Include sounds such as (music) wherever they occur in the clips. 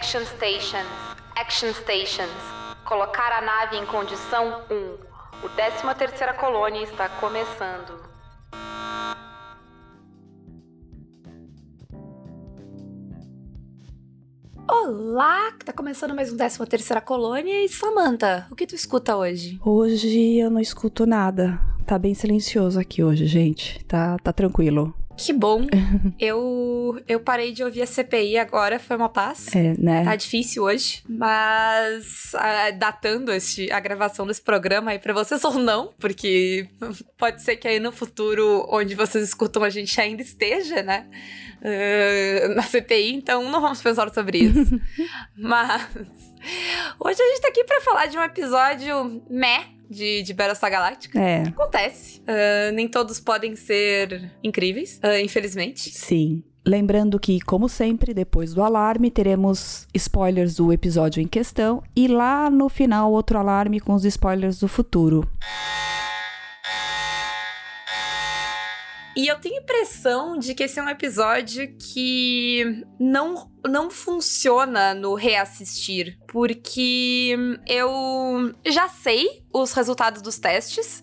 Action Stations. Action Stations. Colocar a nave em condição 1. O 13 terceira colônia está começando. Olá, tá começando mais um 13 terceira colônia e Samantha, o que tu escuta hoje? Hoje eu não escuto nada. Tá bem silencioso aqui hoje, gente. Tá, tá tranquilo. Que bom. (laughs) eu eu parei de ouvir a CPI agora, foi uma paz. É, né? Tá difícil hoje, mas ah, datando este, a gravação desse programa aí pra vocês ou não, porque pode ser que aí no futuro, onde vocês escutam a gente ainda esteja, né? Uh, na CPI, então não vamos pensar sobre isso. (laughs) mas hoje a gente tá aqui pra falar de um episódio meh de, de Battlestar Galáctica. É. Acontece. Uh, nem todos podem ser incríveis, uh, infelizmente. Sim. Lembrando que, como sempre, depois do alarme, teremos spoilers do episódio em questão e lá no final outro alarme com os spoilers do futuro. E eu tenho impressão de que esse é um episódio que não, não funciona no reassistir, porque eu já sei os resultados dos testes.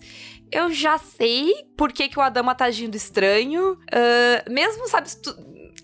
Eu já sei por que, que o Adama tá agindo estranho. Uh, mesmo, sabe, tu,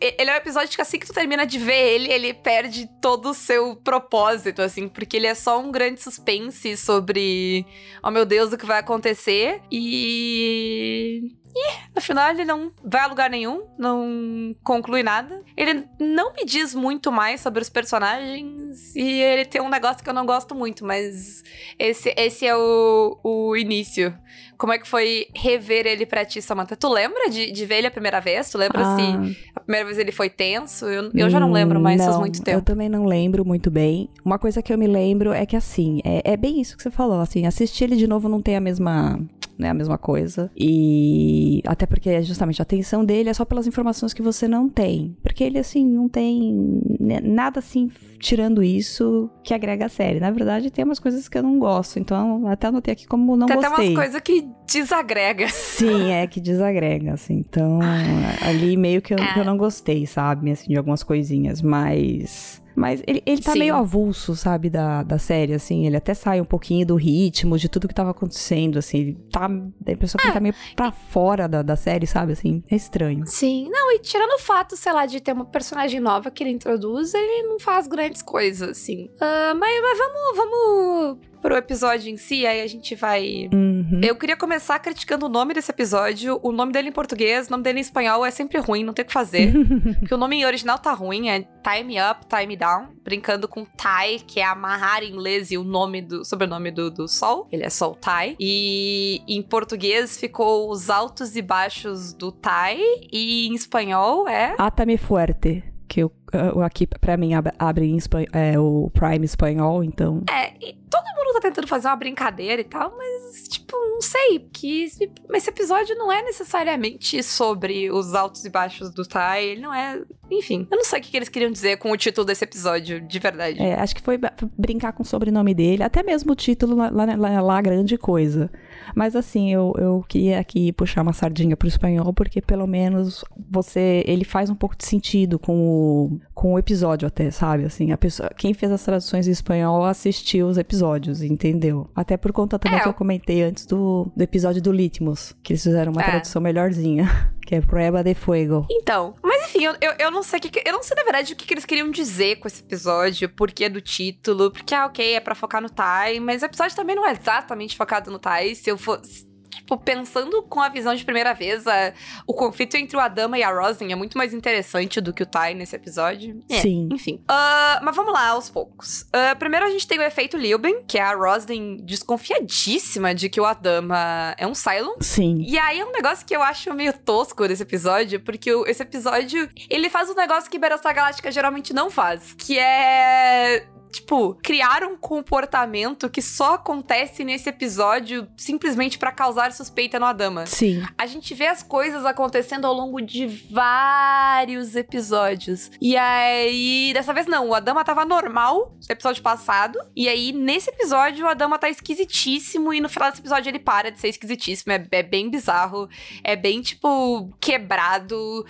ele é um episódio que assim que tu termina de ver ele, ele perde todo o seu propósito, assim, porque ele é só um grande suspense sobre, oh meu Deus, o que vai acontecer. E e, no final, ele não vai a lugar nenhum, não conclui nada. Ele não me diz muito mais sobre os personagens e ele tem um negócio que eu não gosto muito, mas esse, esse é o, o início. Como é que foi rever ele pra ti, Samantha? Tu lembra de, de ver ele a primeira vez? Tu lembra ah. se a primeira vez ele foi tenso? Eu, eu já não lembro mais, não, faz muito tempo. Eu também não lembro muito bem. Uma coisa que eu me lembro é que, assim, é, é bem isso que você falou, assim, assistir ele de novo não tem a mesma né? A mesma coisa. E até porque justamente a atenção dele é só pelas informações que você não tem. Porque ele, assim, não tem nada assim, tirando isso, que agrega a série. Na verdade, tem umas coisas que eu não gosto. Então, até anotei aqui como não tem gostei. Tem até umas coisas que desagrega. Sim, é que desagrega, assim. Então, ali meio que eu, é. que eu não gostei, sabe? Assim, de algumas coisinhas. Mas mas ele, ele tá Sim. meio avulso, sabe, da, da série, assim. Ele até sai um pouquinho do ritmo, de tudo que tava acontecendo, assim. Ele tá. Dá a impressão que ele tá meio pra fora da, da série, sabe, assim. É estranho. Sim. Não, e tirando o fato, sei lá, de ter uma personagem nova que ele introduz, ele não faz grandes coisas, assim. Uh, mas, mas vamos, vamos pro episódio em si, aí a gente vai. Uhum. Eu queria começar criticando o nome desse episódio. O nome dele em português, o nome dele em espanhol é sempre ruim, não tem o que fazer. (laughs) porque o nome em original tá ruim, é Time Up, Time Down, brincando com Tai, que é amarrar em inglês e o nome do sobrenome do, do Sol. Ele é Sol Tai. E em português ficou os altos e baixos do Tai, e em espanhol é. Atame Fuerte que eu, aqui para mim abre em é, o Prime espanhol, então. É, todo mundo tá tentando fazer uma brincadeira e tal, mas, tipo, não sei, porque esse, esse episódio não é necessariamente sobre os altos e baixos do Tai, ele não é. Enfim, eu não sei o que eles queriam dizer com o título desse episódio, de verdade. É, acho que foi brincar com o sobrenome dele, até mesmo o título lá, lá, lá, lá grande coisa. Mas assim, eu, eu queria aqui puxar uma sardinha pro espanhol, porque pelo menos você. Ele faz um pouco de sentido com o, com o episódio, até, sabe? Assim, a pessoa. Quem fez as traduções em espanhol assistiu os episódios, entendeu? Até por conta também é, que eu comentei antes do, do episódio do Litmus, que eles fizeram uma é. tradução melhorzinha. (laughs) Que é Prueba de Fuego. Então, mas enfim, eu, eu, não sei o que. Eu não sei, na verdade, o que, que eles queriam dizer com esse episódio, porquê do título, porque, ah, ok, é pra focar no Tai, mas o episódio também não é exatamente focado no Tai. Se eu fosse tipo, pensando com a visão de primeira vez, a, o conflito entre o Adama e a Rosin é muito mais interessante do que o Tai nesse episódio. É, Sim. Enfim. Uh, mas vamos lá, aos poucos. Uh, primeiro a gente tem o efeito Lilben, que é a Rosin desconfiadíssima de que o Adama é um Cylon. Sim. E aí é um negócio que eu acho meio tosco desse episódio, porque esse episódio, ele faz um negócio que Battlestar Galáctica geralmente não faz, que é tipo, criar um comportamento que só acontece nesse episódio simplesmente para causar suspeita no Adama. Sim. A gente vê as coisas acontecendo ao longo de vários episódios. E aí, dessa vez não, o Adama tava normal no episódio passado. E aí, nesse episódio, o Adama tá esquisitíssimo. E no final desse episódio, ele para de ser esquisitíssimo. É, é bem bizarro. É bem, tipo, quebrado.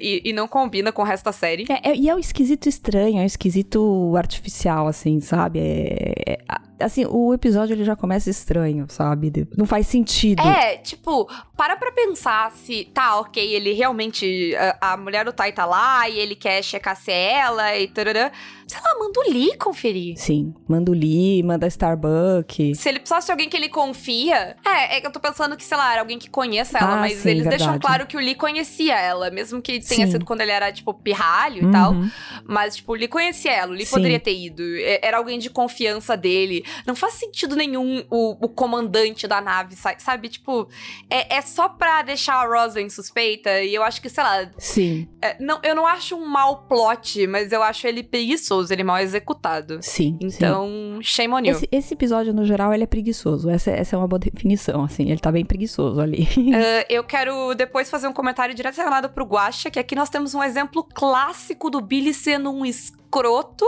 E, e, não combina com o resto da série. É, é, e é um esquisito estranho, é um esquisito artificial, assim, sabe? É, é, assim, o episódio ele já começa estranho, sabe? Não faz sentido. É, tipo, para pra pensar se tá, ok, ele realmente. A, a mulher do Tai tá lá e ele quer checar se é ela e tarará. Sei lá, manda o Lee conferir. Sim, manda o Lee, manda a Starbucks. Se ele precisasse de alguém que ele confia. É, é que eu tô pensando que, sei lá, era alguém que conheça ela, ah, mas sim, eles verdade. deixam claro que o Lee conhecia ela, mesmo que tenha sim. sido quando ele era, tipo, pirralho uhum. e tal. Mas, tipo, o Lee conhecia ela, o Lee sim. poderia ter ido. Era alguém de confiança dele. Não faz sentido nenhum o, o comandante da nave, sabe? Tipo, é, é só pra deixar a Rosa suspeita. E eu acho que, sei lá. Sim. É, não, eu não acho um mau plot, mas eu acho ele preguiçoso, ele mal executado. Sim. Então, sim. shame on you. Esse, esse, episódio, no geral, ele é preguiçoso. Essa, essa é uma boa definição, assim. Ele tá bem preguiçoso ali. uh, (laughs) (laughs) eu quero depois fazer um comentário direcionado pro Guacha, que aqui nós temos um exemplo clássico do Billy sendo um escroto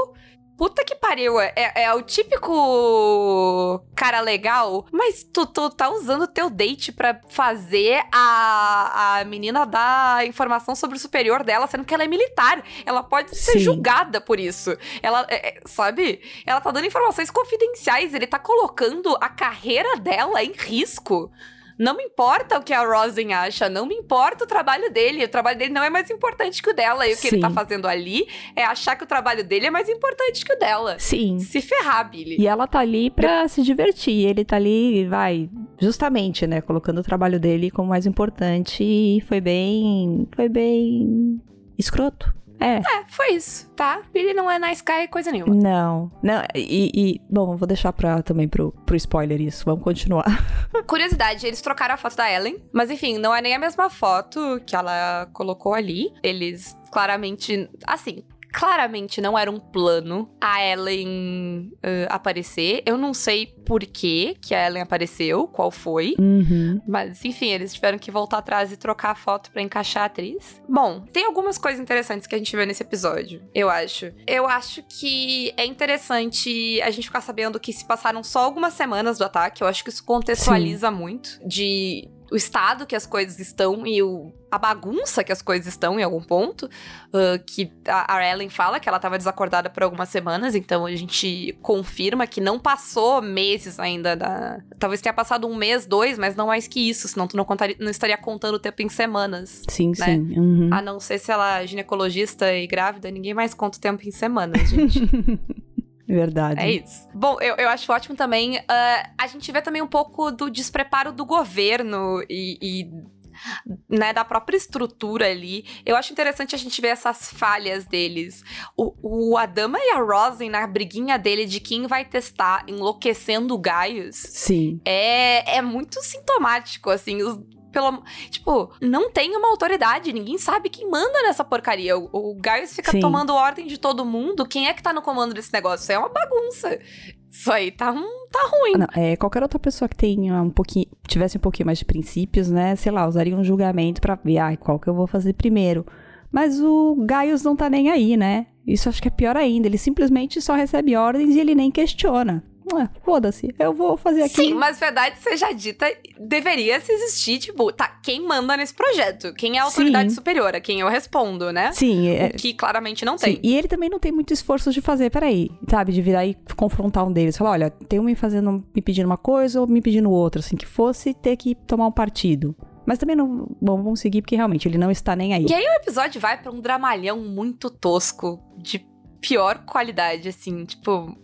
puta que pariu, é, é, é, o típico cara legal, mas tu, tu tá usando o teu date pra fazer a, a menina dar informação sobre o superior dela, sendo que ela é militar. Ela pode ser Sim. julgada por isso. Ela, é, é, sabe? Ela tá dando informações confidenciais, ele tá colocando a carreira dela em risco. Não me importa o que a Rosin acha, não me importa o trabalho dele. O trabalho dele não é mais importante que o dela. E o que Sim. ele tá fazendo ali é achar que o trabalho dele é mais importante que o dela. Sim. Se ferrar, Billy. E ela tá ali pra se divertir. Ele tá ali, vai, justamente, né, colocando o trabalho dele como mais importante. E foi bem. Foi bem. escroto. É. É, foi isso, tá? Billy não é na Sky coisa nenhuma. Não. Não, e, e bom, vou deixar pra, também pro, pro spoiler isso. Vamos continuar. (laughs) Curiosidade, eles trocaram a foto da Ellen, mas enfim, não é nem a mesma foto que ela colocou ali. Eles claramente, assim, claramente não era um plano a Ellen uh, aparecer. Eu não sei por que que a Ellen apareceu, qual foi. Uhum. Mas, enfim, eles tiveram que voltar atrás e trocar a foto para encaixar a atriz. Bom, tem algumas coisas interessantes que a gente vê nesse episódio, eu acho. Eu acho que é interessante a gente ficar sabendo que se passaram só algumas semanas do ataque. Eu acho que isso contextualiza Sim. muito de o estado que as coisas estão e o, a bagunça que as coisas estão em algum ponto. Uh, que a, a Ellen fala que ela estava desacordada por algumas semanas, então a gente confirma que não passou meses ainda da. Talvez tenha passado um mês, dois, mas não mais que isso, senão tu não, contaria, não estaria contando o tempo em semanas. Sim, né? sim. Uhum. A não ser se ela é ginecologista e grávida, ninguém mais conta o tempo em semanas, gente. (laughs) Verdade. É isso. Bom, eu, eu acho ótimo também. Uh, a gente vê também um pouco do despreparo do governo e, e né, da própria estrutura ali. Eu acho interessante a gente ver essas falhas deles. O, o Adama e a Rosin na briguinha dele de quem vai testar enlouquecendo o Gaius. Sim. É, é muito sintomático, assim. Os, pelo. Tipo, não tem uma autoridade, ninguém sabe quem manda nessa porcaria. O, o Gaius fica Sim. tomando ordem de todo mundo. Quem é que tá no comando desse negócio? Isso é uma bagunça. Isso aí tá, um, tá ruim. Não, é, qualquer outra pessoa que tenha um pouquinho, tivesse um pouquinho mais de princípios, né? Sei lá, usaria um julgamento pra ver, ah, qual que eu vou fazer primeiro. Mas o Gaius não tá nem aí, né? Isso acho que é pior ainda. Ele simplesmente só recebe ordens e ele nem questiona. Foda-se, eu vou fazer aqui. Sim, mas verdade seja dita, deveria se existir, tipo, tá, quem manda nesse projeto? Quem é a autoridade Sim. superior? A quem eu respondo, né? Sim. É... O que claramente não tem. Sim. E ele também não tem muito esforço de fazer, peraí, sabe? De virar e confrontar um deles. Falar, olha, tem um me fazendo, me pedindo uma coisa ou me pedindo outra, assim, que fosse ter que tomar um partido. Mas também não. Bom, vamos seguir porque realmente ele não está nem aí. E aí o episódio vai para um dramalhão muito tosco, de pior qualidade, assim, tipo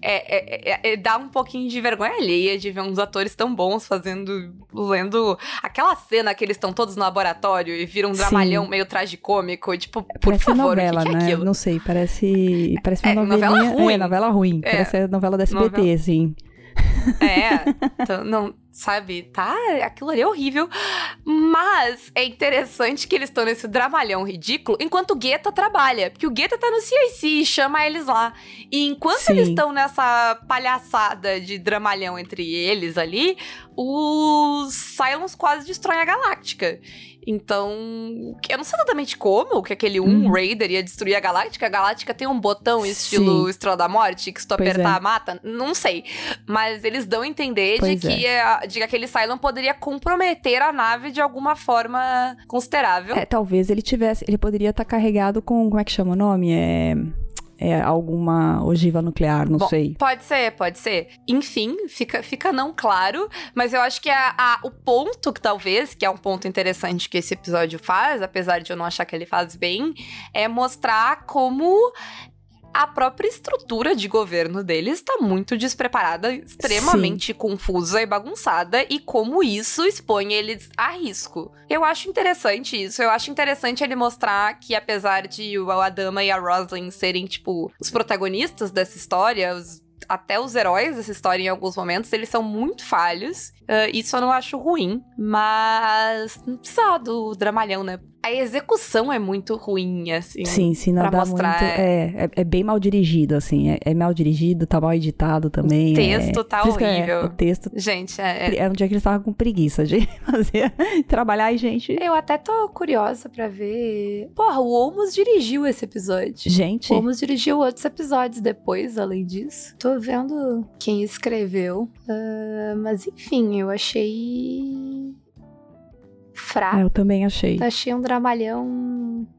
é, é, é, é, dá um pouquinho de vergonha alheia de ver uns atores tão bons fazendo, lendo aquela cena que eles estão todos no laboratório e viram um dramalhão Sim. meio tragicômico, e, tipo, por parece favor, novela, o que, que é né? aquilo? Não sei, parece, parece uma é, novela ruim. É, novela ruim, é. parece a novela da SBT, novela... assim. É, então, não, sabe? Tá, aquilo ali é horrível. Mas é interessante que eles estão nesse dramalhão ridículo enquanto o Guetta trabalha. Porque o Guetta tá no CIC e chama eles lá. E enquanto Sim. eles estão nessa palhaçada de dramalhão entre eles ali, os Cylons quase destroem a galáctica. Então, eu não sei exatamente como que aquele um uhum. Raider ia destruir a Galáctica. A Galáctica tem um botão estilo Sim. Estrela da Morte, que se tu pois apertar, é. mata. Não sei. Mas eles dão a entender de que, é. de que aquele Cylon poderia comprometer a nave de alguma forma considerável. É, talvez ele tivesse. Ele poderia estar tá carregado com. Como é que chama o nome? É é, alguma ogiva nuclear, não Bom, sei. Pode ser, pode ser. Enfim, fica, fica não claro, mas eu acho que a, a, o ponto que talvez, que é um ponto interessante que esse episódio faz, apesar de eu não achar que ele faz bem, é mostrar como a própria estrutura de governo deles está muito despreparada, extremamente Sim. confusa e bagunçada, e como isso expõe eles a risco. Eu acho interessante isso. Eu acho interessante ele mostrar que, apesar de o Adama e a Roslyn serem, tipo, os protagonistas dessa história, os até os heróis dessa história, em alguns momentos, eles são muito falhos. Uh, isso eu não acho ruim, mas não precisa do dramalhão, né? A execução é muito ruim, assim. Sim, sim, não dá mostrar... muito. É, é, é, bem mal dirigido, assim. É, é, mal dirigido, tá mal editado também. O texto é, tá é, horrível. o texto. Gente, é. É um dia que eles estavam com preguiça de (laughs) fazer, trabalhar e, gente. Eu até tô curiosa pra ver. Porra, o Olmos dirigiu esse episódio. Gente. O Olmos dirigiu outros episódios depois, além disso. Tô vendo quem escreveu. Uh, mas enfim, eu achei fraco. Eu também achei. Achei um dramalhão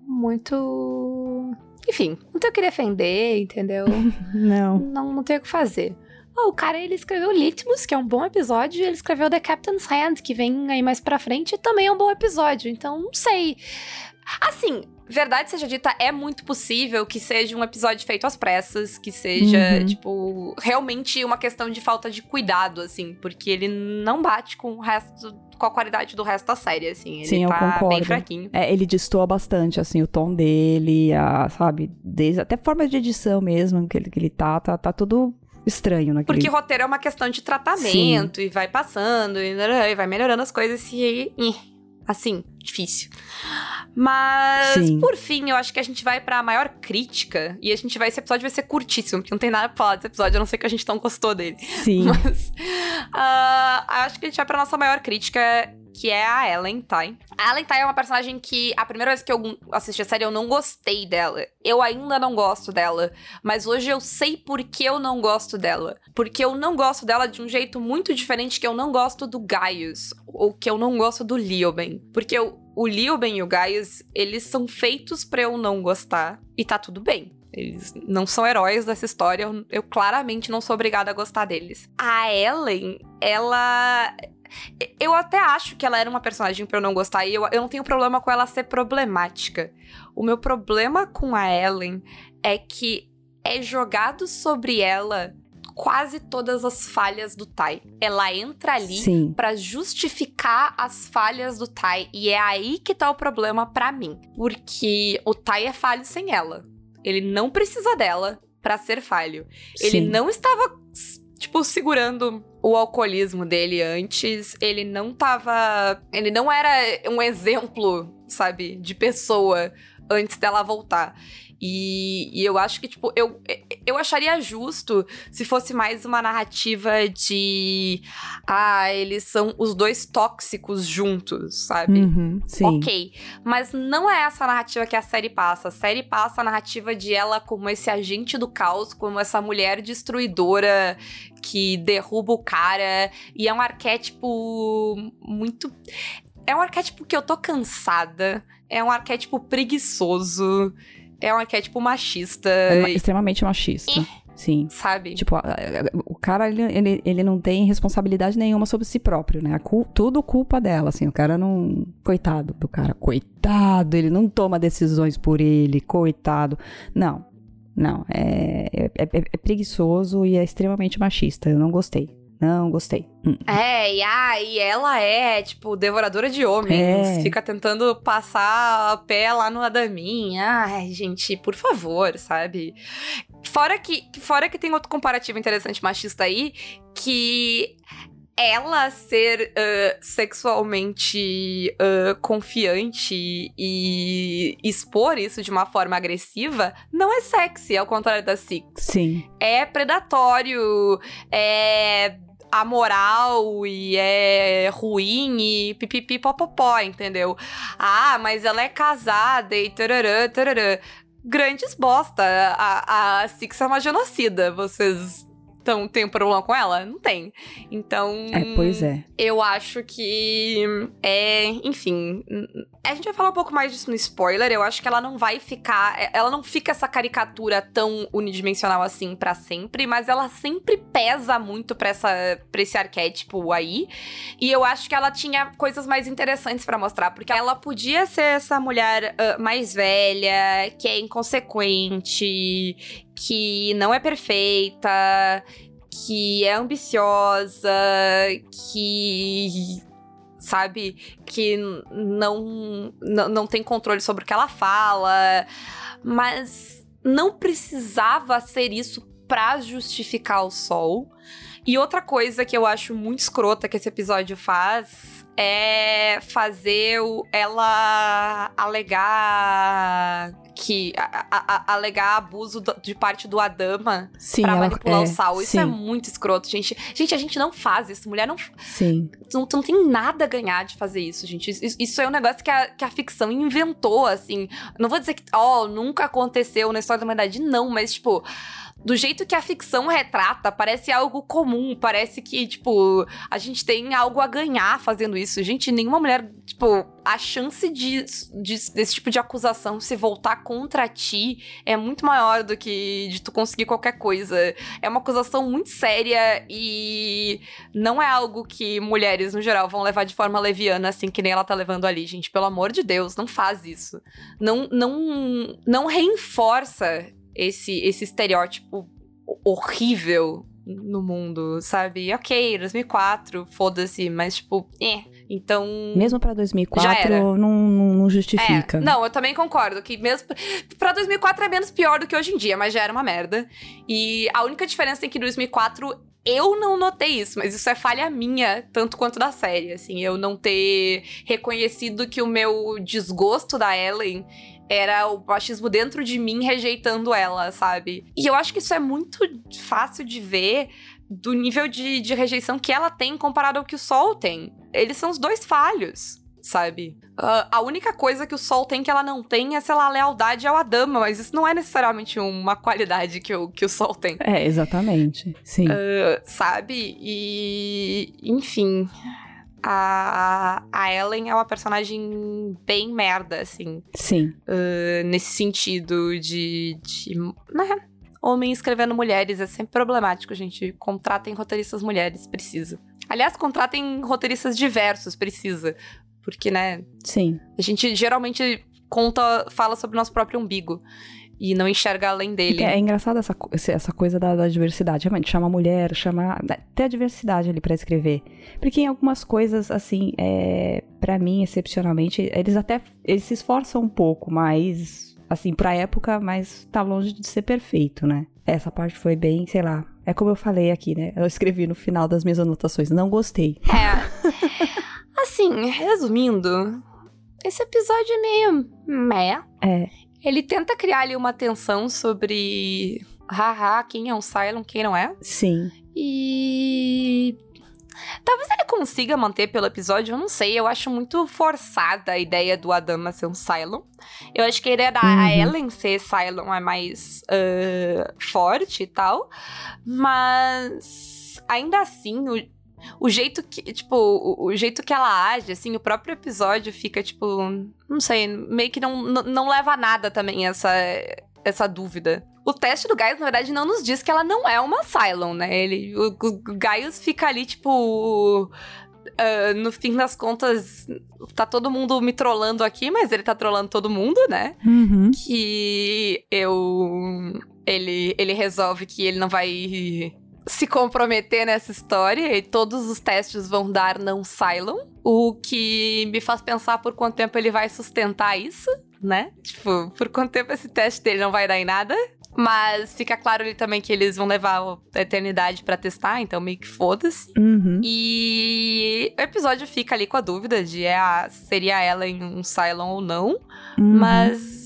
muito. Enfim, não tenho o que defender, entendeu? (laughs) não. não. Não tenho o que fazer. Oh, o cara, ele escreveu Litmus, que é um bom episódio, e ele escreveu The Captain's Hand, que vem aí mais pra frente, e também é um bom episódio. Então, não sei. Assim, verdade seja dita, é muito possível que seja um episódio feito às pressas, que seja, uhum. tipo, realmente uma questão de falta de cuidado, assim, porque ele não bate com o resto com a qualidade do resto da série, assim. Ele Sim, tá eu concordo. bem fraquinho. É, ele destoa bastante, assim, o tom dele, a, sabe, desde, até forma de edição mesmo, que ele, que ele tá, tá, tá tudo estranho naquele... Porque roteiro é uma questão de tratamento, Sim. e vai passando, e, e vai melhorando as coisas, e... assim, difícil. Mas, Sim. por fim, eu acho que a gente vai pra maior crítica. E a gente vai. Esse episódio vai ser curtíssimo, porque não tem nada pra falar desse episódio, a não ser que a gente não gostou dele. Sim. (laughs) Mas. Uh, acho que a gente vai pra nossa maior crítica, que é a Ellen Ty. A Ellen Ty é uma personagem que, a primeira vez que eu assisti a série, eu não gostei dela. Eu ainda não gosto dela. Mas hoje eu sei por que eu não gosto dela. Porque eu não gosto dela de um jeito muito diferente que eu não gosto do Gaius. Ou que eu não gosto do Lioben. Porque eu o Lilben e o Gaius, eles são feitos para eu não gostar. E tá tudo bem. Eles não são heróis dessa história, eu, eu claramente não sou obrigada a gostar deles. A Ellen, ela. Eu até acho que ela era uma personagem pra eu não gostar, e eu, eu não tenho problema com ela ser problemática. O meu problema com a Ellen é que é jogado sobre ela quase todas as falhas do Tai. Ela entra ali para justificar as falhas do Tai e é aí que tá o problema para mim, porque o Tai é falho sem ela. Ele não precisa dela para ser falho. Sim. Ele não estava tipo segurando o alcoolismo dele antes, ele não tava, ele não era um exemplo, sabe, de pessoa antes dela voltar. E, e, eu acho que, tipo, eu, eu acharia justo se fosse mais uma narrativa de. Ah, eles são os dois tóxicos juntos, sabe? Uhum, sim. Ok. Mas não é essa narrativa que a série passa. A série passa a narrativa de ela como esse agente do caos, como essa mulher destruidora que derruba o cara. E é um arquétipo muito. É um arquétipo que eu tô cansada. É um arquétipo preguiçoso é um arquétipo machista. É extremamente machista. Sim. Sabe? Tipo, o cara, ele, ele, ele não tem responsabilidade nenhuma sobre si próprio, né? Tudo culpa dela, assim. O cara não. Coitado do cara. Coitado, ele não toma decisões por ele. Coitado. Não. Não. É, é, é, é preguiçoso e é extremamente machista. Eu não gostei. Não, gostei. Hum. É, e, ah, e ela é, tipo, devoradora de homens. É. Fica tentando passar a pé lá no Adamin. Ai, gente, por favor, sabe? Fora que, fora que tem outro comparativo interessante machista aí, que ela ser uh, sexualmente uh, confiante e expor isso de uma forma agressiva não é sexy, ao contrário da Six. Sim. É predatório, é amoral e é ruim e pipipi popopó, entendeu? Ah, mas ela é casada e tararã, tararã. Grandes bosta. A, a Six é uma genocida. Vocês então, tem um problema com ela? Não tem. Então. É, pois é. Eu acho que. É. Enfim. A gente vai falar um pouco mais disso no spoiler. Eu acho que ela não vai ficar. É, ela não fica essa caricatura tão unidimensional assim para sempre, mas ela sempre pesa muito pra, essa, pra esse arquétipo aí. E eu acho que ela tinha coisas mais interessantes para mostrar, porque ela podia ser essa mulher uh, mais velha, que é inconsequente, que não é perfeita, que é ambiciosa, que sabe, que não, não, tem controle sobre o que ela fala, mas não precisava ser isso para justificar o sol. E outra coisa que eu acho muito escrota que esse episódio faz é fazer ela alegar que a, a, alegar abuso de parte do Adama sim, pra manipular é, o Sal. Isso é sim. é muito escroto, gente. Gente, a gente não faz isso. Mulher não. Sim. Não, não tem nada a ganhar de fazer isso, gente. Isso, isso é um negócio que a, que a ficção inventou, assim. Não vou dizer que, ó, oh, nunca aconteceu na história da humanidade, não, mas, tipo do jeito que a ficção retrata, parece algo comum, parece que, tipo, a gente tem algo a ganhar fazendo isso. Gente, nenhuma mulher, tipo, a chance de, de, desse tipo de acusação se voltar contra ti é muito maior do que de tu conseguir qualquer coisa. É uma acusação muito séria e não é algo que mulheres, no geral, vão levar de forma leviana, assim, que nem ela tá levando ali, gente. Pelo amor de Deus, não faz isso. Não, não, não reforça esse, esse estereótipo horrível no mundo, sabe? Ok, 2004, foda-se, mas tipo, é. Então. Mesmo pra 2004, não, não justifica. É, não, eu também concordo que mesmo. Pra 2004 é menos pior do que hoje em dia, mas já era uma merda. E a única diferença é que em 2004 eu não notei isso, mas isso é falha minha, tanto quanto da série, assim, eu não ter reconhecido que o meu desgosto da Ellen era o machismo dentro de mim rejeitando ela, sabe? E eu acho que isso é muito fácil de ver do nível de, de rejeição que ela tem comparado ao que o Sol tem. Eles são os dois falhos sabe? Uh, a única coisa que o Sol tem que ela não tem é, sei lá, lealdade ao Adama, mas isso não é necessariamente uma qualidade que o, que o Sol tem. É, exatamente. Sim. Uh, sabe? E. Enfim a, a Ellen é uma personagem bem merda, assim. Sim. Uh, nesse sentido de. de né? Homem escrevendo mulheres é sempre problemático, gente. Contratem roteiristas mulheres, precisa. Aliás, contratem roteiristas diversos, precisa. Porque, né? Sim. A gente geralmente conta, fala sobre o nosso próprio umbigo e não enxerga além dele. É, é engraçado essa, essa coisa da, da, diversidade. Realmente, chama mulher, chama. Né, ter a diversidade ali para escrever. Porque em algumas coisas, assim, é, para mim, excepcionalmente, eles até eles se esforçam um pouco, mas, assim, pra época, mas tá longe de ser perfeito, né? Essa parte foi bem, sei lá. É como eu falei aqui, né? Eu escrevi no final das minhas anotações. Não gostei. É. assim, resumindo, esse episódio é meio meh. É. Ele tenta criar ali uma tensão sobre. Haha, quem é um Cylon, quem não é. Sim. E. Talvez ele consiga manter pelo episódio, eu não sei. Eu acho muito forçada a ideia do Adama ser um Cylon. Eu acho que a ideia da uhum. Ellen ser Cylon é mais uh, forte e tal. Mas ainda assim, o, o jeito que, tipo, o, o, jeito que ela age, assim, o próprio episódio fica, tipo, não sei, meio que não, não, não leva a nada também essa, essa dúvida. O teste do Gaius, na verdade, não nos diz que ela não é uma Cylon, né? Ele, o, o Gaius fica ali, tipo. Uh, no fim das contas, tá todo mundo me trollando aqui, mas ele tá trollando todo mundo, né? Uhum. Que eu. Ele, ele resolve que ele não vai se comprometer nessa história e todos os testes vão dar não Cylon. O que me faz pensar por quanto tempo ele vai sustentar isso, né? Tipo, por quanto tempo esse teste dele não vai dar em nada. Mas fica claro ali também que eles vão levar a eternidade para testar, então meio que foda-se. Uhum. E o episódio fica ali com a dúvida de é a, seria ela em um Cylon ou não. Uhum. Mas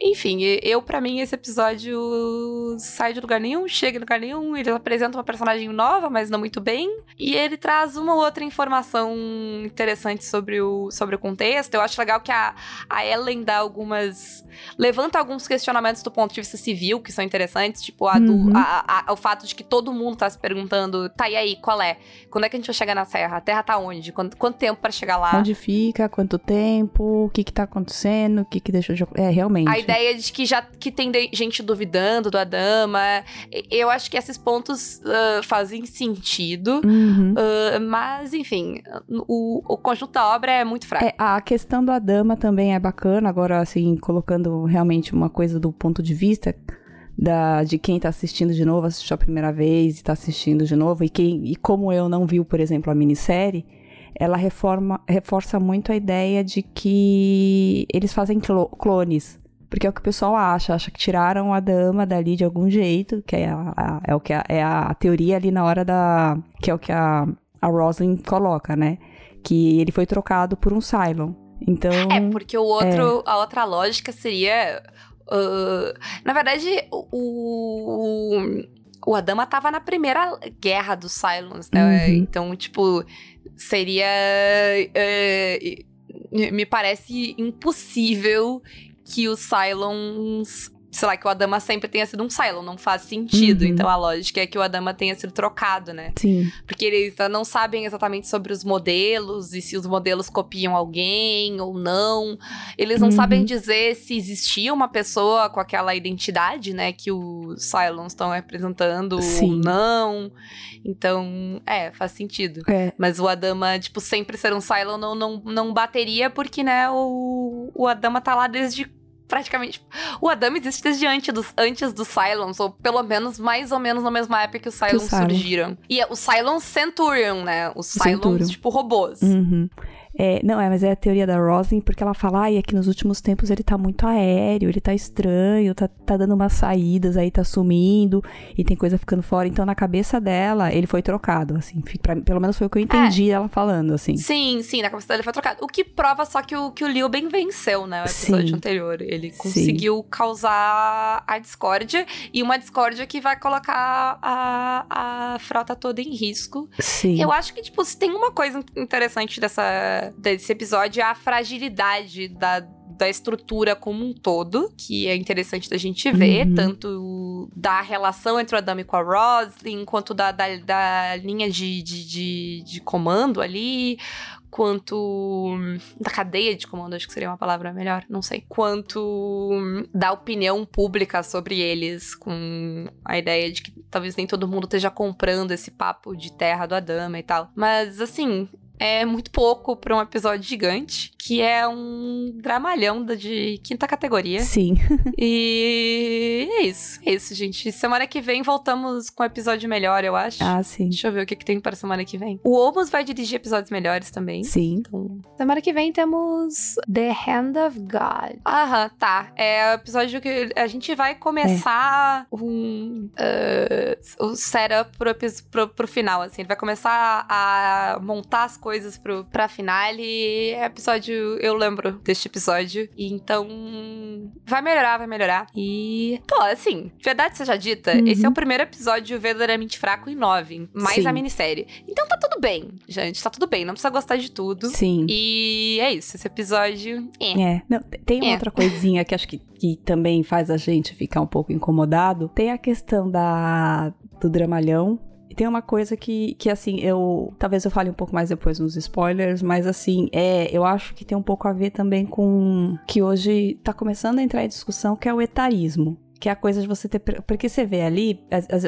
enfim, eu, para mim, esse episódio sai de lugar nenhum, chega em lugar nenhum. Ele apresenta uma personagem nova, mas não muito bem. E ele traz uma outra informação interessante sobre o, sobre o contexto. Eu acho legal que a, a Ellen dá algumas. levanta alguns questionamentos do ponto de vista civil, que são interessantes. Tipo, a Uhum. do, a, a- o fato de que todo mundo tá se perguntando: tá, e aí, qual é? Quando é que a gente vai chegar na Terra? A Terra tá onde? Quanto, quanto tempo para chegar lá? Onde fica, quanto tempo, o que que tá acontecendo, o que que deixou de... É, realmente. A ideia de que já que tem gente duvidando do Adama. e- Eu acho que esses pontos ah, fazem sentido. Uhum. ah, mas, enfim, o, o conjunto da obra é muito fraco. É, a questão da dama também é bacana, agora, assim, colocando realmente uma coisa do ponto de vista da, de quem tá assistindo de novo, assistiu a primeira vez e tá assistindo de novo, e, quem, e como eu não viu, por exemplo, a minissérie, ela reforma, reforça muito a ideia de que eles fazem clo- clones. Porque é o que o pessoal acha, acha que tiraram a dama dali de algum jeito, que é, a, a- é o que a, é a teoria ali na hora da. que é o que a, a coloca, né? Que ele foi trocado por um Cylon. Então. É, porque o outro, a outra lógica seria. ah, na verdade, o. O Adama tava na primeira guerra dos Cylons, né? Uhum. Então, tipo, seria. eh, me parece impossível que os Cylons. Sei lá, que o Adama sempre tenha sido um Cylon, não faz sentido. Uhum. Então a lógica é que o Adama tenha sido trocado, né? Sim. Porque eles não sabem exatamente sobre os modelos e se os modelos copiam alguém ou não. Eles não Uhum. sabem dizer se existia uma pessoa com aquela identidade, né, que os Cylons estão representando ou Sim. não. Então, é, faz sentido. É. Mas o Adama, tipo, sempre ser um Cylon não, não, não bateria, porque, né, o, o Adama tá lá desde praticamente. O Adama existe desde antes dos, antes dos Cylons, ou pelo menos mais ou menos na mesma época que os Cylons. surgiram. E é, os Cylons Centurion, né? Os Cylons, Centurion. tipo, robôs. Uhum. É, não, é, mas é a teoria da Roslin, porque ela fala, ai, é que nos últimos tempos ele tá muito aéreo, ele tá estranho, tá, tá dando umas saídas, aí tá sumindo, e tem coisa ficando fora. Então, na cabeça dela, ele foi trocado, assim. pra- pelo menos foi o que eu entendi ela falando, assim. Sim, sim, na cabeça dele foi trocado. O que prova só que o, que o Liu bem venceu, né? O episódio Sim. anterior. Ele Sim. conseguiu causar a discórdia e uma discórdia que vai colocar a, a frota toda em risco. Sim. Eu acho que, tipo, se tem uma coisa interessante dessa, desse episódio é a fragilidade da, da estrutura como um todo, que é interessante da gente ver, Uhum. tanto da relação entre o Adame com a Roslyn, quanto da, da, da linha de, de, de, de comando ali, quanto da cadeia de comando, acho que seria uma palavra melhor, não sei. Quanto da opinião pública sobre eles, com a ideia de que talvez nem todo mundo esteja comprando esse papo de terra do Adama e tal. Mas assim, é muito pouco pra um episódio gigante, que é um dramalhão da- de quinta categoria. Sim. (laughs) E é isso, é isso, gente. Semana que vem voltamos com um episódio melhor, eu acho. Ah, sim. Deixa eu ver o que, que tem para semana que vem. O Omos vai dirigir episódios melhores também. Sim. Então, semana que vem temos The Hand of God. Aham, tá. É o episódio que a gente vai começar um, eh, o setup pro, pro, pro final, assim. Ele vai começar a montar as coisas pro, pra finale. É episódio, eu lembro deste episódio. E então, vai melhorar, vai melhorar. E, pô, assim, verdade seja dita, Uhum. esse é o primeiro episódio verdadeiramente fraco em nove, mais Sim. a minissérie. Então tá tudo bem, gente, tá tudo bem, não precisa gostar de tudo. Sim. E é isso, esse episódio. É. É, não, te- tem uma É. outra coisinha que acho que, que também faz a gente ficar um pouco incomodado. Tem a questão da, do dramalhão. Tem uma coisa que, que, assim, eu. Talvez eu fale um pouco mais depois nos spoilers, mas assim, é, eu acho que tem um pouco a ver também com. Que hoje tá começando a entrar em discussão, que é o etarismo. Que é a coisa de você ter. Porque você vê ali,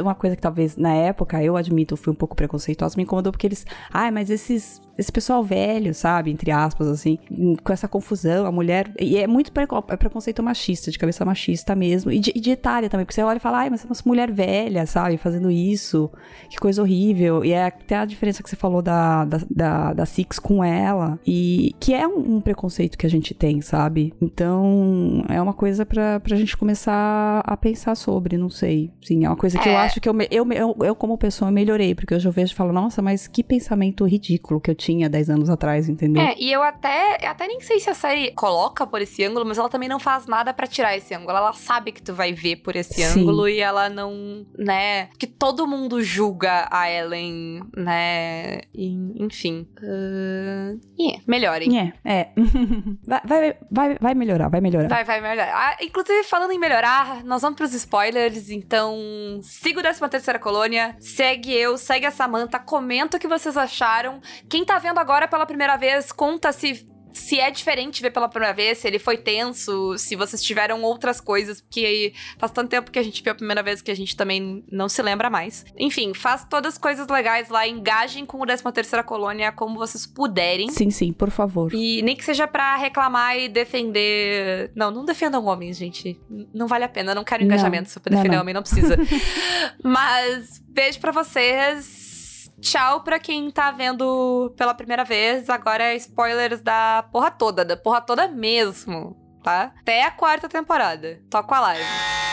uma coisa que talvez na época, eu admito, fui um pouco preconceituosa, me incomodou porque eles. Ai, mas esses. Esse pessoal velho, sabe? Entre aspas, assim, com essa confusão, a mulher. E é muito é preconceito machista, de cabeça machista mesmo. E de, e de etária também, porque você olha e fala, ai, mas é uma mulher velha, sabe? Fazendo isso. Que coisa horrível. E é até a diferença que você falou da, da, da, da Six com ela. E que é um, um preconceito que a gente tem, sabe? Então, é uma coisa pra, pra gente começar a pensar sobre, não sei. Sim, é uma coisa que eu É. acho que eu, eu, eu, eu, como pessoa, melhorei. Porque hoje eu vejo e falo, nossa, mas que pensamento ridículo que eu tinha 10 anos atrás, entendeu? É, e eu até, até nem sei se a série coloca por esse ângulo, mas ela também não faz nada para tirar esse ângulo. Ela sabe que tu vai ver por esse Sim. ângulo e ela não, né, que todo mundo julga a Ellen, né, enfim. Uh, yeah, melhorem. É, é. (laughs) vai, vai, vai, vai melhorar, vai melhorar. Vai, vai melhorar. Ah, inclusive, falando em melhorar, nós vamos pros spoilers, então siga o 13 terceira colônia, segue eu, segue a Samantha, comenta o que vocês acharam. Quem tá vendo agora pela primeira vez, conta se se é diferente ver pela primeira vez, se ele foi tenso, se vocês tiveram outras coisas, porque faz tanto tempo que a gente viu a primeira vez que a gente também não se lembra mais. Enfim, faz todas as coisas legais lá, engajem com o 13 terceira colônia como vocês puderem. Sim, sim, por favor. E nem que seja para reclamar e defender... Não, não defendam homens, gente. Não vale a pena, não quero engajamento não, pra defender não, não. homem, não precisa. (laughs) Mas beijo para vocês tchau pra quem tá vendo pela primeira vez. Agora é spoilers da porra toda, da porra toda mesmo, tá? Até a quarta temporada. Toca a live.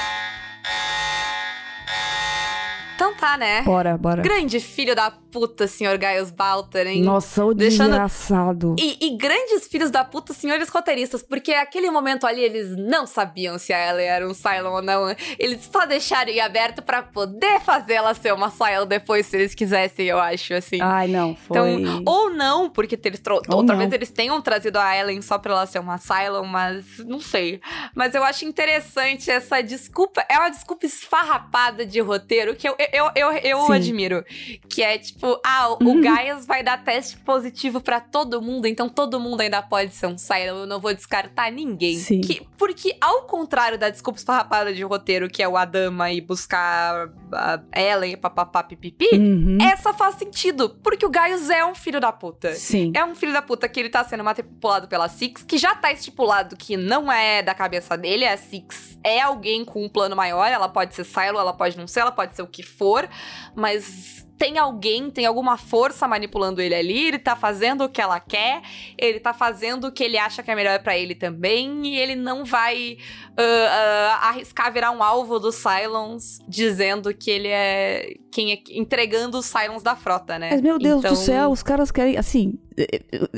Então tá, né? Bora, bora. Grande filho da puta, senhor Gaius Balter, hein? Nossa, o Deixando... desgraçado. E, e, grandes filhos da puta, senhores roteiristas, porque aquele momento ali eles não sabiam se ela era um Cylon ou não. Eles só deixaram em aberto para poder fazer ela ser uma Cylon depois, se eles quisessem, eu acho, assim. Ai, não, foi... Então, ou não, porque eles ou talvez eles tenham trazido a Ellen só pra ela ser uma Cylon, mas não sei. Mas eu acho interessante essa desculpa, é uma desculpa esfarrapada de roteiro que eu, eu, eu, eu admiro. Que é tipo, ah, o uhum. Gaius vai dar teste positivo para todo mundo, então todo mundo ainda pode ser um Cylon, eu não vou descartar ninguém. Sim. Que, porque, ao contrário da desculpa esfarrapada de roteiro, que é o Adama e buscar a Ellen e papapá pipipi, uhum. essa faz sentido, porque o Gaius é um filho da puta. Sim. É um filho da puta que ele tá sendo manipulado pela Six, que já tá estipulado que não é da cabeça dele, a Six é alguém com um plano maior, ela pode ser Silo, ela pode não ser, ela pode ser o que for, mas tem alguém, tem alguma força manipulando ele ali, ele tá fazendo o que ela quer, ele tá fazendo o que ele acha que é melhor para ele também, e ele não vai uh, uh, arriscar virar um alvo dos Cylons dizendo que ele é quem é entregando os Cylons da frota, né? Mas, meu Deus então... do céu, os caras querem, assim,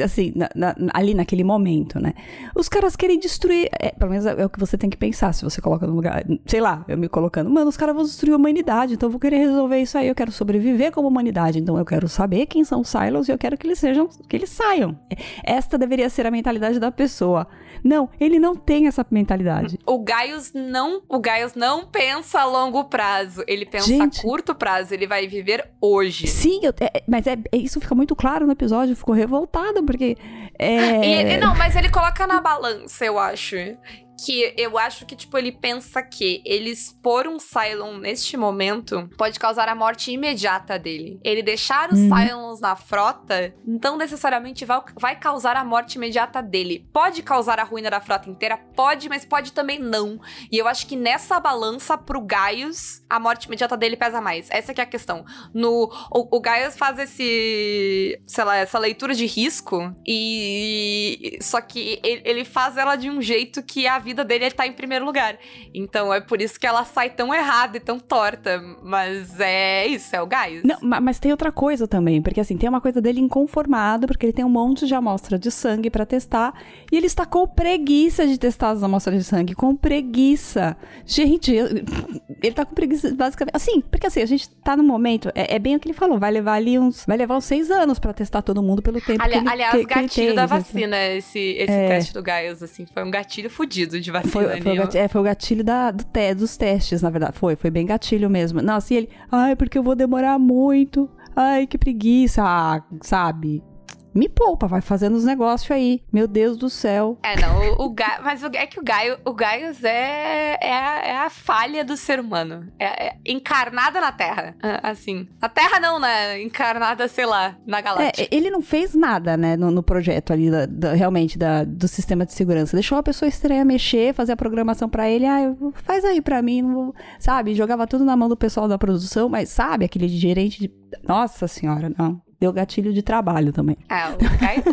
assim, na, na, ali naquele momento, né? Os caras querem destruir, é, pelo menos é, é, o que você tem que pensar, se você coloca no lugar, sei lá, eu me colocando, mano, os caras vão destruir a humanidade, então eu vou querer resolver isso aí, eu quero sobreviver como humanidade, então eu quero saber quem são os Silos e eu quero que eles sejam, que eles saiam. Esta deveria ser a mentalidade da pessoa. Não, ele não tem essa mentalidade. O Gaius não, o Gaius não pensa a longo prazo, ele pensa Gente, a curto prazo, ele vai viver hoje. Sim, eu, é, mas é, é, isso fica muito claro no episódio, ficou revoltada, porque. É... E, não, mas ele coloca na balança, eu acho que eu acho que, tipo, ele pensa que ele expor um Cylon neste momento pode causar a morte imediata dele. Ele deixar os uhum. Cylons na frota não necessariamente vai, vai causar a morte imediata dele. Pode causar a ruína da frota inteira? Pode, mas pode também não. E eu acho que nessa balança pro Gaius, a morte imediata dele pesa mais. Essa que é a questão. No, o, o Gaius faz esse, sei lá, essa leitura de risco e... Só que ele, ele faz ela de um jeito que a vida dele tá em primeiro lugar. Então é por isso que ela sai tão errada e tão torta. Mas é isso, é o gás. Não, mas tem outra coisa também, porque assim, tem uma coisa dele inconformado, porque ele tem um monte de amostra de sangue para testar, e ele está com preguiça de testar as amostras de sangue, com preguiça. Gente, (laughs) ele tá com preguiça, basicamente. Assim, porque assim, a gente tá no momento, é, é bem o que ele falou, vai levar ali uns. Vai levar uns seis anos para testar todo mundo pelo tempo Ali, que ele Aliás, que, gatilho que ele tem, da vacina, esse, esse é. teste do Gaius, assim, foi um gatilho fudido de vacina. Foi, foi, o, gatilho, é, foi o gatilho da, do te, dos testes, na verdade. Foi, foi bem gatilho mesmo. Não, assim, ele. Ai, porque eu vou demorar muito. Ai, que preguiça. Ah, sabe? Me poupa, vai fazendo os negócios aí. Meu Deus do céu. É, não, o, o Gaio, mas o, é que o Gaio, o Gaius é, é, a, é a falha do ser humano. É, é, encarnada na Terra, assim. Na Terra não, né? Encarnada, sei lá, na galáxia. É, ele não fez nada, né, no, no projeto ali, da, da, realmente, da, do sistema de segurança. Deixou a pessoa estranha mexer, fazer a programação para ele. Ah, faz aí para mim, sabe? Jogava tudo na mão do pessoal da produção, mas sabe, aquele gerente de... Nossa senhora, não. Deu gatilho de trabalho também. É, o Gaius,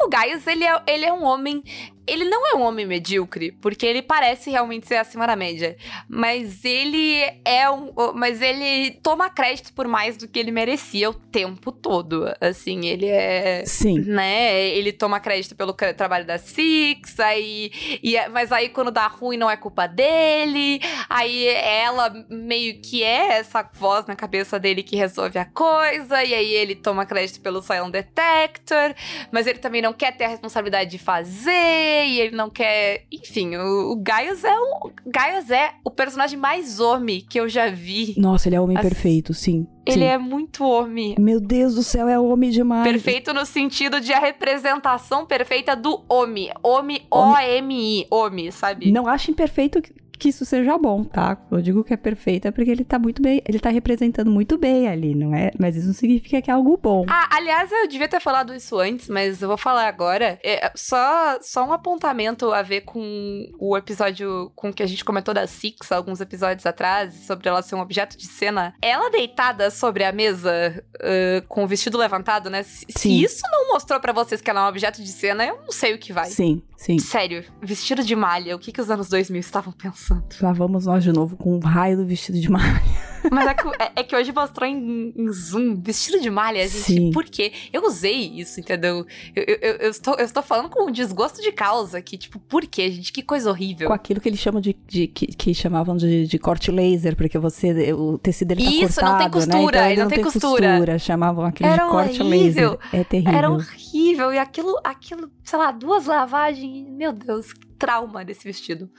o, Gaius ele, é, ele é um homem ele não é um homem medíocre, porque ele parece realmente ser acima da média. Mas ele é um. Mas ele toma crédito por mais do que ele merecia o tempo todo. Assim, ele é. Sim. Né? Ele toma crédito pelo trabalho da Six, aí. E, é, mas aí quando dá ruim não é culpa dele. Aí ela meio que é essa voz na cabeça dele que resolve a coisa. E aí ele toma crédito pelo Silent Detector. Mas ele também não quer ter a responsabilidade de fazer e ele não quer. Enfim, o, o Gaius é o. Gaius é o personagem mais homem que eu já vi. Nossa, ele é homem assim, perfeito, sim. Ele sim. é muito homem. Meu Deus do céu, é homem demais. Perfeito no sentido de a representação perfeita do homem. Homem, O-M-I. Homem, sabe? Não acho imperfeito que isso seja bom, tá? Eu digo que é perfeito é porque ele tá muito bem, ele tá representando muito bem ali, não é? Mas isso não significa que é algo bom. Ah, aliás, eu devia ter falado isso antes, mas eu vou falar agora. É, só, só um apontamento a ver com o episódio com que a gente comentou da Six alguns episódios atrás, sobre ela ser um objeto de cena. Ela deitada sobre a mesa uh, com o vestido levantado, né? Se, se isso não mostrou para vocês que ela é um objeto de cena, eu não sei o que vai. Sim, sim. Sério, vestido de malha, o que, que os anos 2000 estavam pensando? Lá vamos nós de novo com o raio do vestido de malha. Mas é que, é, é que hoje mostrou em, em, Zoom vestido de malha, gente. Sim. Por quê? Eu usei isso, entendeu? Eu, eu, eu, estou, eu estou falando com um desgosto de causa, que, tipo, por quê, gente? Que coisa horrível. Com aquilo que eles chamam de. de que, que, chamavam de, de, corte laser, porque você. O tecido ele tá isso, cortado. não tem costura, né? então, ele não, não tem, tem costura. costura. Chamavam aquilo Era de corte horrível. laser. É terrível. Era horrível. E aquilo, aquilo, sei lá, duas lavagens. Meu Deus, trauma desse vestido.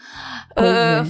Uh,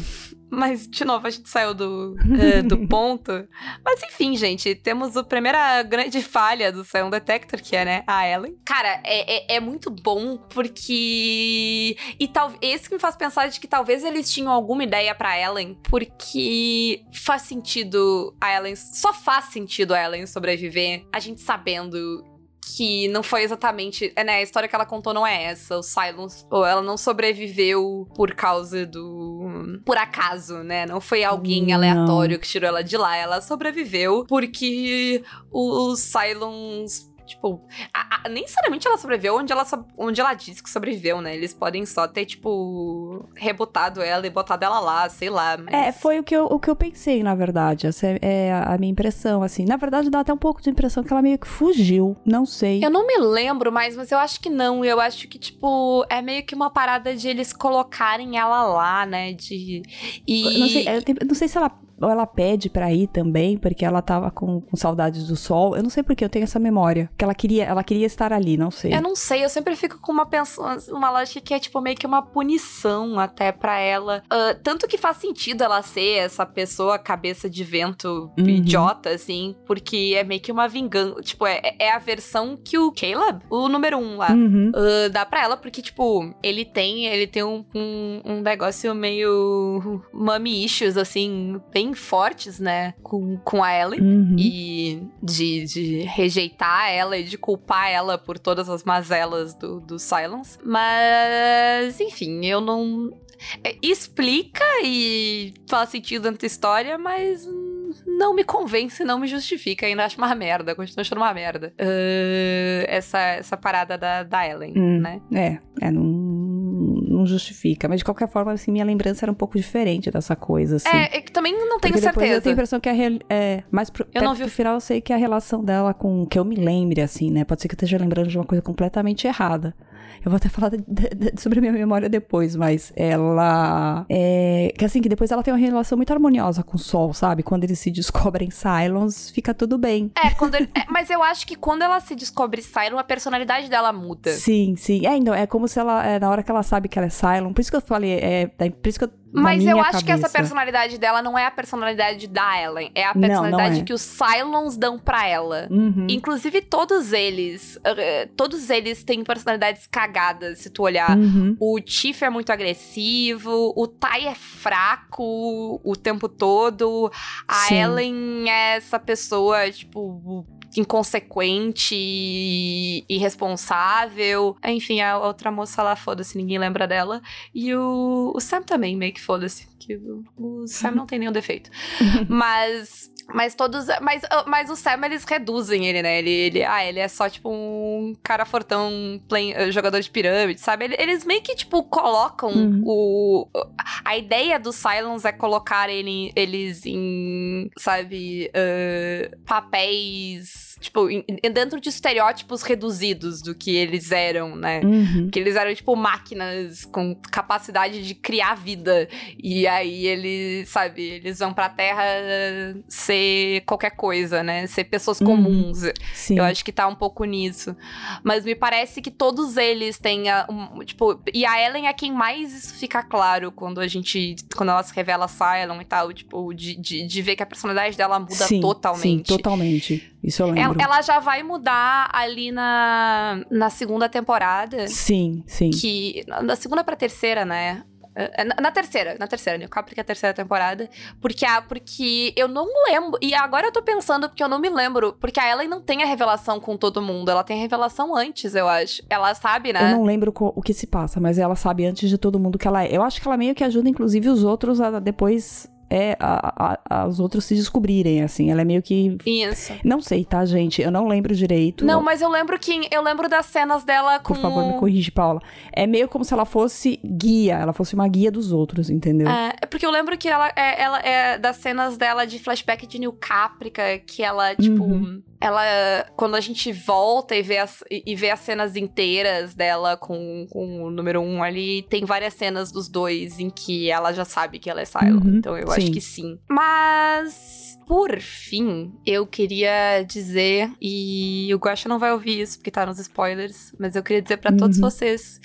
mas, de novo, a gente saiu do, uh, do (laughs) ponto. Mas, enfim, gente, temos a primeira grande falha do Sound Detector, que é, né, a Ellen. Cara, é, é, é muito bom, porque... E tal, esse que me faz pensar de que talvez eles tinham alguma ideia pra Ellen, porque faz sentido a Ellen... Só faz sentido a Ellen sobreviver, a gente sabendo que não foi exatamente. É, né, a história que ela contou não é essa. O Silence. Ou ela não sobreviveu por causa do. Por acaso, né? Não foi alguém Não. aleatório que tirou ela de lá. Ela sobreviveu porque o Silence. Tipo, a- a- nem necessariamente ela sobreviveu onde ela, onde ela disse que sobreviveu, né? Eles podem só ter, tipo, rebotado ela e botado ela lá, sei lá. Mas... É, foi o que, eu, o que eu pensei, na verdade. Essa é, é a minha impressão, assim. Na verdade, dá até um pouco de impressão que ela meio que fugiu. Não sei. Eu não me lembro mais, mas eu acho que não. Eu acho que, tipo, é meio que uma parada de eles colocarem ela lá, né? De. E. Não sei, não sei se ela, ou ela pede pra ir também, porque ela tava com, com saudades do sol. Eu não sei porque eu tenho essa memória. Que ela queria, ela queria estar ali, não sei. Eu não sei, eu sempre fico com uma pensão, uma lógica que é tipo meio que uma punição até pra ela. Ah, tanto que faz sentido ela ser essa pessoa cabeça de vento Uhum. idiota, assim, porque é meio que uma vingança. Tipo, é, é a versão que o Caleb, o número um lá, Uhum. ah, dá pra ela, porque, tipo, ele tem, ele tem um, um, um negócio meio mommy issues, assim, bem fortes, né, com, com a Ellie. Uhum. E de, de rejeitar ela e de culpar ela por todas as mazelas do, do Silence. Mas, enfim, eu não. é, Explica e faz sentido dentro da história, mas não me convence, não me justifica. Ainda acho uma merda, continuo achando uma merda. Ah, essa, essa parada da, da Ellen, Hum. né? É, é, não, não justifica. Mas de qualquer forma, assim, minha lembrança era um pouco diferente dessa coisa, assim. É, é que também não tenho certeza. Eu tenho a impressão que a real- é, mais pro, Eu não vi o do final eu sei que a relação dela com que eu me lembre assim, né? Pode ser que eu esteja lembrando de uma coisa completamente errada. Eu vou até falar de- de- de- sobre a minha memória depois, mas ela é que assim que depois ela tem uma relação muito harmoniosa com o Sol, sabe? Quando eles se descobrem Cylons, fica tudo bem. É, quando ele- é, mas eu acho que quando ela se descobre Siren, a personalidade dela muda. Sim, sim. É, então, é como se ela, é, na hora que ela sabe que ela é Cylon, por isso que eu falei, é, é, por isso que eu, Mas eu acho que essa cabeça- personalidade dela não é a personalidade da Ellen. É a Não, não personalidade é. que os Cylons dão pra ela. Uhum. Inclusive, todos eles. eh, todos eles têm personalidades cagadas, se tu olhar. Uhum. O Tiff é muito agressivo, o Tai é fraco o tempo todo, a Sim. Ellen é essa pessoa, tipo. Inconsequente e irresponsável. Enfim, a outra moça lá, foda-se, ninguém lembra dela. E o, o Sam também, meio que foda-se. Que o, o Sam não tem nenhum defeito. (laughs) Mas mas todos. Mas, mas o Sam, eles reduzem ele, né? Ele, ele, ah, ele é só, tipo, um cara fortão, play, jogador de pirâmide, sabe? Eles meio que, tipo, colocam uhum. o. A ideia do Silence é colocar ele, eles em, sabe, uh, papéis. Tipo, em, dentro de estereótipos reduzidos do que eles eram, né? Uhum. Que eles eram, tipo, máquinas com capacidade de criar vida. E aí eles, sabe, eles vão pra Terra ser ser qualquer coisa, né? Ser pessoas uhum. comuns. Sim. Eu acho que tá um pouco nisso. Mas me parece que todos eles têm. A, um, tipo, e a Ellen é quem mais isso fica claro quando a gente. Quando ela se revela Cylon e tal. Tipo, de, de, de ver que a personalidade dela muda sim, totalmente. Sim, totalmente. Isso eu lembro. Ela, já vai mudar ali na, na segunda temporada. Sim, sim. Que. Na segunda pra terceira, né? É, na, na, terceira, na terceira, New Capri, que é a terceira temporada. Porque, a, porque eu não lembro. E agora eu tô pensando porque eu não me lembro. Porque a Ellen não tem a revelação com todo mundo. Ela tem a revelação antes, eu acho. Ela sabe, né? Eu não lembro o que se passa, mas ela sabe antes de todo mundo que ela é. Eu acho que ela meio que ajuda, inclusive, os outros a depois é a, a, os outros se descobrirem, assim. Ela é meio que. Isso. Não sei, tá, gente? Eu não lembro direito. Não, mas eu lembro que. Eu lembro das cenas dela com. Por favor, me corrige, Paula. É meio como se ela fosse guia, ela fosse uma guia dos outros, entendeu? É, é porque eu lembro que ela é, ela é das cenas dela de flashback de New Caprica, que ela, tipo. Uhum ela quando a gente volta e vê as, e vê as cenas inteiras dela com, com o número um ali, tem várias cenas dos dois em que ela já sabe que ela é Cylon. Uhum, então eu sim. acho que sim. Mas por fim, eu queria dizer e o Guacha não vai ouvir isso porque tá nos spoilers, mas eu queria dizer para uhum. todos vocês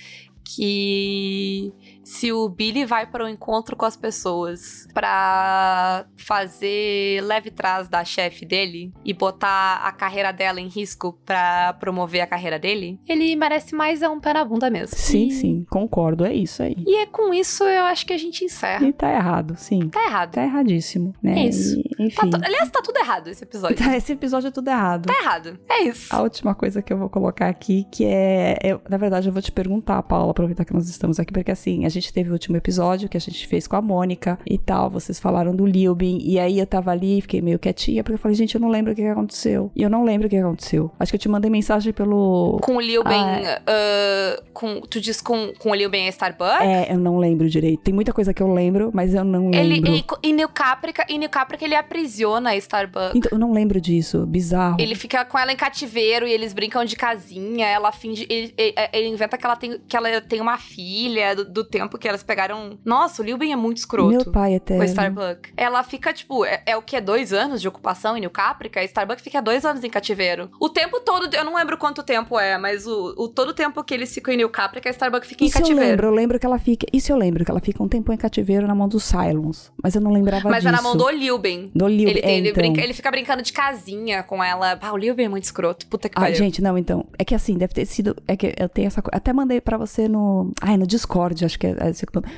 que se o Billy vai para o um encontro com as pessoas para fazer leve trás da chefe dele e botar a carreira dela em risco para promover a carreira dele, ele merece mais é um pé na bunda mesmo. Sim, e... sim, concordo, é isso aí. E é com isso eu acho que a gente encerra. E tá errado, sim. Tá errado. Tá erradíssimo, né? É isso. E, enfim. Tá Aliás, tá tudo errado esse episódio. Tá, (laughs) esse episódio é tudo errado. Tá errado. É isso. A última coisa que eu vou colocar aqui, que é. Eu, na verdade, eu vou te perguntar, Paula, aproveitar que nós estamos aqui, porque assim, a gente gente teve o último episódio que a gente fez com a Mônica e tal. Vocês falaram do Lilbin. E aí eu tava ali, fiquei meio quietinha, porque eu falei, gente, eu não lembro o que aconteceu. E eu não lembro o que aconteceu. Acho que eu te mandei mensagem pelo. Com o Lilbin. Ah, uh, com, tu diz com, com o Lilbin e Starbucks? É, eu não lembro direito. Tem muita coisa que eu lembro, mas eu não lembro. Ele, e, e New Caprica, e New Caprica ele aprisiona a Starbucks. Então, eu não lembro disso. Bizarro. Ele fica com ela em cativeiro e eles brincam de casinha. Ela finge. Ele, ele, ele inventa que ela tem, que ela tem uma filha do, do tempo que elas pegaram nossa, o Liu Ben é muito escroto. Meu pai até. Com a Starbuck. Ela fica, tipo, é, é, o que? Dois anos de ocupação em New Caprica? A Starbuck fica dois anos em cativeiro. O tempo todo, eu não lembro quanto tempo é, mas o, o todo o tempo que eles ficam em New Caprica, a Starbuck fica Isso em cativeiro. eu lembro, eu lembro que ela fica. Isso eu lembro, que ela fica um tempo em cativeiro na mão dos Cylons. Mas eu não lembrava mas disso. Mas é na mão do Liu Ben. Do Liu ele, é, ele, então. brinca, ele fica brincando de casinha com ela. Ah, o Liu Ben é muito escroto. Puta que ah, pariu. gente, não, então. É que assim, deve ter sido. É que eu tenho essa coisa. Até mandei pra você no. Ai, no Discord, acho que é. É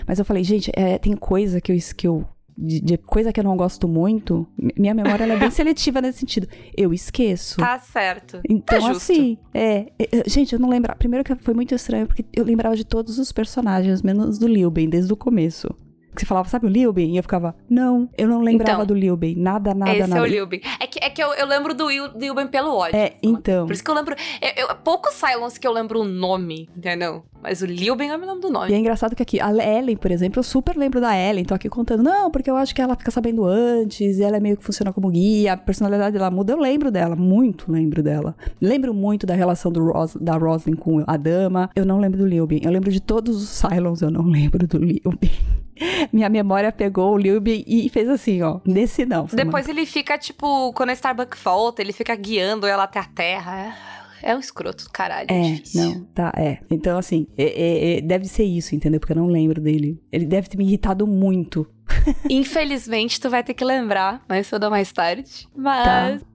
mas eu falei, gente, é, tem coisa que eu, que eu de, de, coisa que eu não gosto muito, minha memória é bem (laughs) seletiva nesse sentido. Eu esqueço. Tá certo. Então, tá assim, é, é, Gente, eu não lembro. Primeiro que foi muito estranho, porque eu lembrava de todos os personagens, menos do Lilben, desde o começo. Que você falava, sabe o Lilben? E eu ficava, não, eu não lembrava então, do Lilben. Nada, nada, esse nada. Esse é o Lilben. É que, é que eu, eu lembro do Lilben pelo ódio. É, então. Por isso que eu lembro. Eu, eu, poucos Silence que eu lembro o nome, entendeu? Mas o Lilben é o nome do nome. E é engraçado que aqui, a Ellen, por exemplo, eu super lembro da Ellen. Tô aqui contando, não, porque eu acho que ela fica sabendo antes, e ela é meio que funciona como guia, a personalidade dela muda. Eu lembro dela, muito lembro dela. Lembro muito da relação do Ros, da Roslyn com a dama. Eu não lembro do Lilben. Eu lembro de todos os Cylons, eu não lembro do Lilben. (laughs) Minha memória pegou o Lilby e fez assim, ó. Nesse não. Depois ele fica, tipo, quando a Starbuck volta, ele fica guiando ela até a terra. É, um escroto, caralho. É, é não, tá, é. Então, assim, é, é, é, deve ser isso, entendeu? Porque eu não lembro dele. Ele deve ter me irritado muito. (laughs) Infelizmente, tu vai ter que lembrar, mas eu dou mais tarde. Mas. Tá.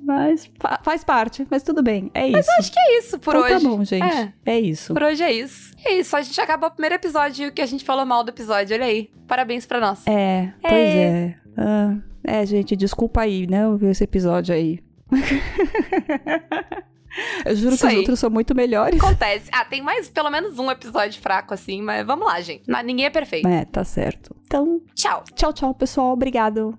Mas fa faz parte, mas tudo bem, é isso. Mas acho que é isso por então, hoje. Tá bom, gente. É. é. isso. Por hoje é isso. É isso, a gente acabou o primeiro episódio que a gente falou mal do episódio, olha aí. Parabéns pra nós. É, pois é. É, ah, é gente, desculpa aí, né, ouvir esse episódio aí. (laughs) Eu juro Isso que os aí. outros são muito melhores. Acontece. Ah, tem mais pelo menos um episódio fraco assim, mas vamos lá, gente. Ninguém é perfeito. É, tá certo. Então, Tchau. tchau, tchau, pessoal. Obrigado.